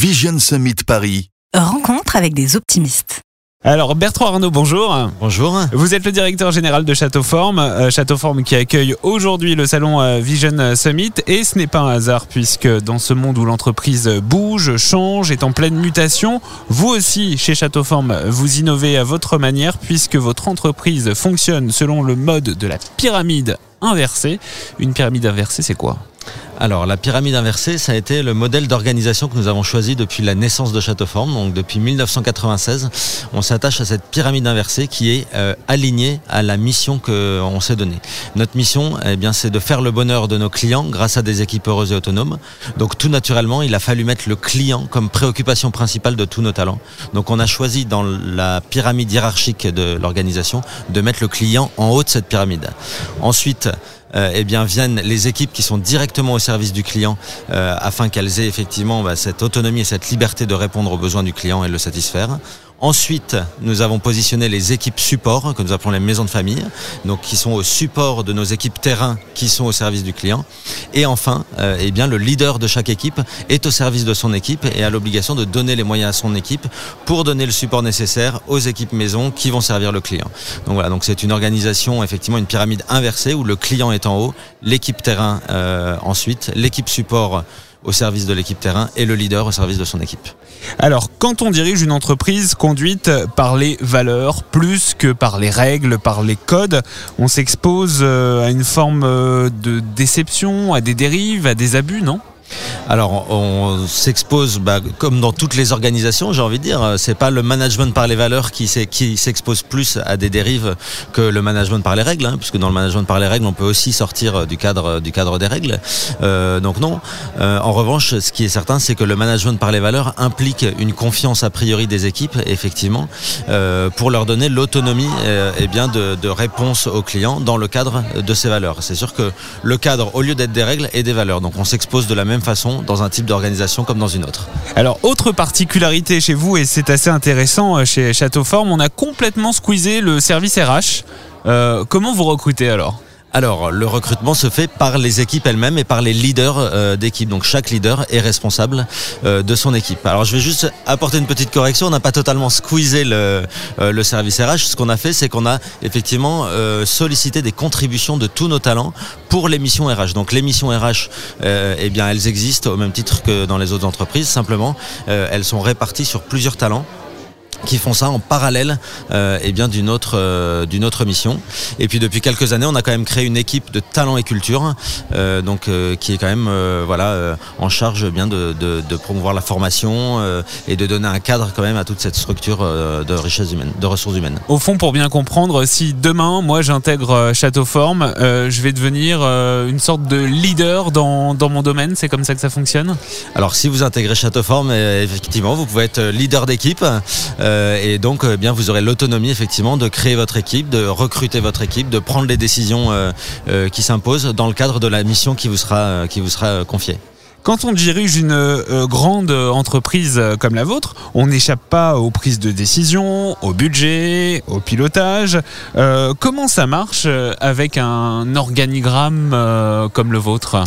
Vision Summit Paris. Rencontre avec des optimistes. Alors Bertrand Arnaud, bonjour. Bonjour. Vous êtes le directeur général de Châteauforme, euh, Châteauforme qui accueille aujourd'hui le salon euh, Vision Summit et ce n'est pas un hasard puisque dans ce monde où l'entreprise bouge, change, est en pleine mutation, vous aussi chez Châteauforme vous innovez à votre manière puisque votre entreprise fonctionne selon le mode de la pyramide inversée. Une pyramide inversée, c'est quoi? Alors, la pyramide inversée, ça a été le modèle d'organisation que nous avons choisi depuis la naissance de Châteauforme, donc depuis 1996. On s'attache à cette pyramide inversée qui est euh, alignée à la mission qu'on s'est donnée. Notre mission, eh bien, c'est de faire le bonheur de nos clients grâce à des équipes heureuses et autonomes. Donc, tout naturellement, il a fallu mettre le client comme préoccupation principale de tous nos talents. Donc, on a choisi dans la pyramide hiérarchique de l'organisation de mettre le client en haut de cette pyramide. Ensuite, eh bien viennent les équipes qui sont directement au service du client euh, afin qu'elles aient effectivement bah, cette autonomie et cette liberté de répondre aux besoins du client et le satisfaire. Ensuite, nous avons positionné les équipes support, que nous appelons les maisons de famille, donc qui sont au support de nos équipes terrain qui sont au service du client. Et enfin, euh, eh bien, le leader de chaque équipe est au service de son équipe et a l'obligation de donner les moyens à son équipe pour donner le support nécessaire aux équipes maison qui vont servir le client. Donc voilà, donc c'est une organisation, effectivement, une pyramide inversée où le client est en haut, l'équipe terrain euh, ensuite, l'équipe support au service de l'équipe terrain et le leader au service de son équipe. Alors, quand on dirige une entreprise conduite par les valeurs plus que par les règles, par les codes, on s'expose euh, à une forme euh, de déception, à des dérives, à des abus, non? Alors, on s'expose, bah, comme dans toutes les organisations, j'ai envie de dire, c'est pas le management par les valeurs qui s'expose plus à des dérives que le management par les règles, hein, puisque dans le management par les règles, on peut aussi sortir du cadre des règles. Euh, donc non. Euh, en revanche, ce qui est certain, c'est que le management par les valeurs implique une confiance a priori des équipes, effectivement, euh, pour leur donner l'autonomie de, de réponse aux clients dans le cadre de ces valeurs. C'est sûr que le cadre, au lieu d'être des règles, est des valeurs. Donc on s'expose de la même façon dans un type d'organisation comme dans une autre. Alors, autre particularité chez vous, et c'est assez intéressant euh, chez Châteauforme, on a complètement squeezé le service RH. Euh, comment vous recrutez alors? Alors, le recrutement se fait par les équipes elles-mêmes et par les leaders euh, d'équipe. Donc, chaque leader est responsable euh, de son équipe. Alors, je vais juste apporter une petite correction. On n'a pas totalement squeezé le, euh, service RH. Ce qu'on a fait, c'est qu'on a effectivement sollicité des contributions de tous nos talents pour les missions RH. Donc, les missions RH, eh bien, elles existent au même titre que dans les autres entreprises. Simplement, elles sont réparties sur plusieurs talents qui font ça en parallèle euh, et bien d'une autre euh, d'une autre mission. Et puis depuis quelques années on a quand même créé une équipe de talent et culture euh, donc qui est quand même voilà en charge bien de, de, de, promouvoir la formation et de donner un cadre quand même à toute cette structure de richesse humaine de ressources humaines. Au fond pour bien comprendre si demain moi j'intègre Châteauforme je vais devenir une sorte de leader dans, dans mon domaine c'est comme ça que ça fonctionne? Alors si vous intégrez Châteauforme effectivement vous pouvez être leader d'équipe euh, et donc, euh, bien, vous aurez l'autonomie effectivement de créer votre équipe, de recruter votre équipe, de prendre les décisions euh, qui s'imposent dans le cadre de la mission qui vous sera, qui vous sera confiée. Quand on dirige une grande entreprise comme la vôtre, on n'échappe pas aux prises de décision, au budget, au pilotage. comment ça marche avec un organigramme comme le vôtre?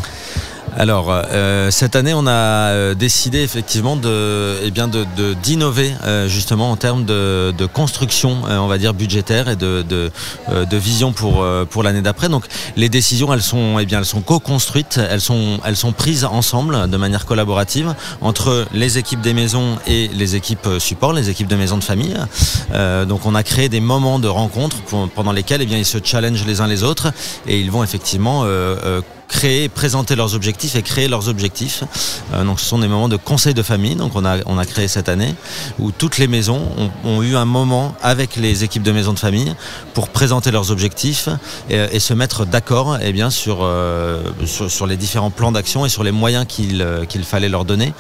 Alors euh, cette année, on a euh, décidé effectivement de, eh bien de, d'innover euh, justement en termes de, construction, on va dire budgétaire et de, de, vision pour pour l'année d'après. Donc les décisions, elles sont eh sont co-construites, elles sont elles sont prises ensemble de manière collaborative entre les équipes des maisons et les équipes support, les équipes de maisons de famille. donc on a créé des moments de rencontre pendant lesquels eh bien ils se challengent les uns les autres et ils vont effectivement créer, présenter leurs objectifs et créer leurs objectifs. Euh, donc ce sont des moments de conseil de famille, donc on a, on a créé cette année, où toutes les maisons ont, eu un moment avec les équipes de maisons de famille pour présenter leurs objectifs et, se mettre d'accord eh bien sur, euh, sur, sur, les différents plans d'action et sur les moyens qu'il euh, fallait leur donner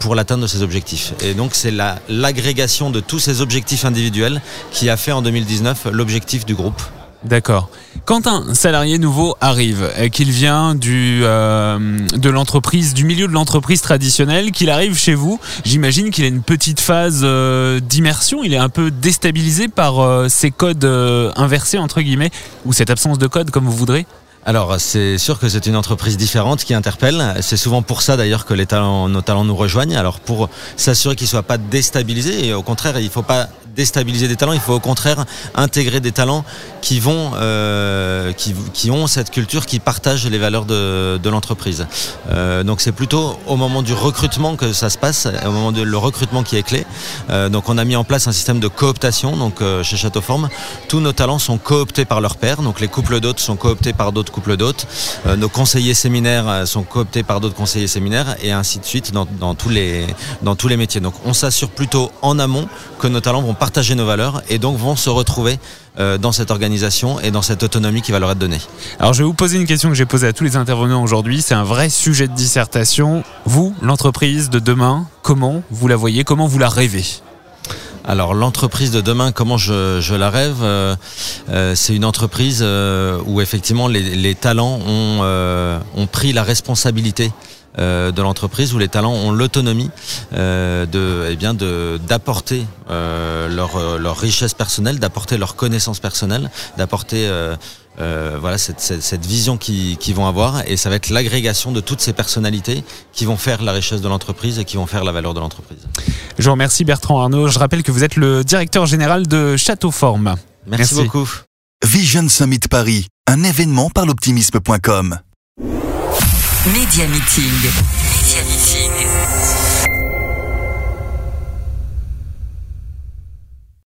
pour l'atteinte de ces objectifs. Et donc c'est l'agrégation de tous ces objectifs individuels qui a fait en 2019 l'objectif du groupe. D'accord. Quand un salarié nouveau arrive, qu'il vient du, euh, de l'entreprise, du milieu de l'entreprise traditionnelle, qu'il arrive chez vous, j'imagine qu'il a une petite phase euh, d'immersion. Il est un peu déstabilisé par euh, ces codes euh, inversés entre guillemets ou cette absence de code, comme vous voudrez. alors c'est sûr que c'est une entreprise différente qui interpelle. C'est souvent pour ça d'ailleurs que les talents, nos talents nous rejoignent. Alors pour s'assurer qu'ils ne soient pas déstabilisés et au contraire il ne faut pas déstabiliser des talents, il faut au contraire intégrer des talents qui vont, euh, qui, ont cette culture, qui partagent les valeurs de, de l'entreprise. Euh, donc c'est plutôt au moment du recrutement que ça se passe, au moment du recrutement qui est clé. Euh, donc on a mis en place un système de cooptation. Donc chez Châteauforme, tous nos talents sont cooptés par leurs pairs. Donc les couples d'hôtes sont cooptés par d'autres couples d'hôtes. Nos conseillers séminaires sont cooptés par d'autres conseillers séminaires et ainsi de suite dans, tous les métiers. Donc on s'assure plutôt en amont que nos talents vont partager partager nos valeurs et donc vont se retrouver euh, dans cette organisation et dans cette autonomie qui va leur être donnée. Alors je vais vous poser une question que j'ai posée à tous les intervenants aujourd'hui. C'est un vrai sujet de dissertation. Vous, l'entreprise de demain, comment vous la voyez Comment vous la rêvez? Alors l'entreprise de demain, comment je, la rêve euh, euh, C'est une entreprise euh, où effectivement les, talents ont, pris la responsabilité de l'entreprise où les talents ont l'autonomie de, eh bien de d'apporter leur, leur richesse personnelle, d'apporter leur connaissance personnelle, d'apporter euh, voilà cette, cette, cette vision qu'ils qui vont avoir et ça va être l'agrégation de toutes ces personnalités qui vont faire la richesse de l'entreprise et qui vont faire la valeur de l'entreprise. Je vous remercie Bertrand Arnaud. Je rappelle que vous êtes le directeur général de Châteauforme. Merci, Merci. beaucoup. Vision Summit Paris, un événement par l'optimisme.com. Meeting. Média Meeting.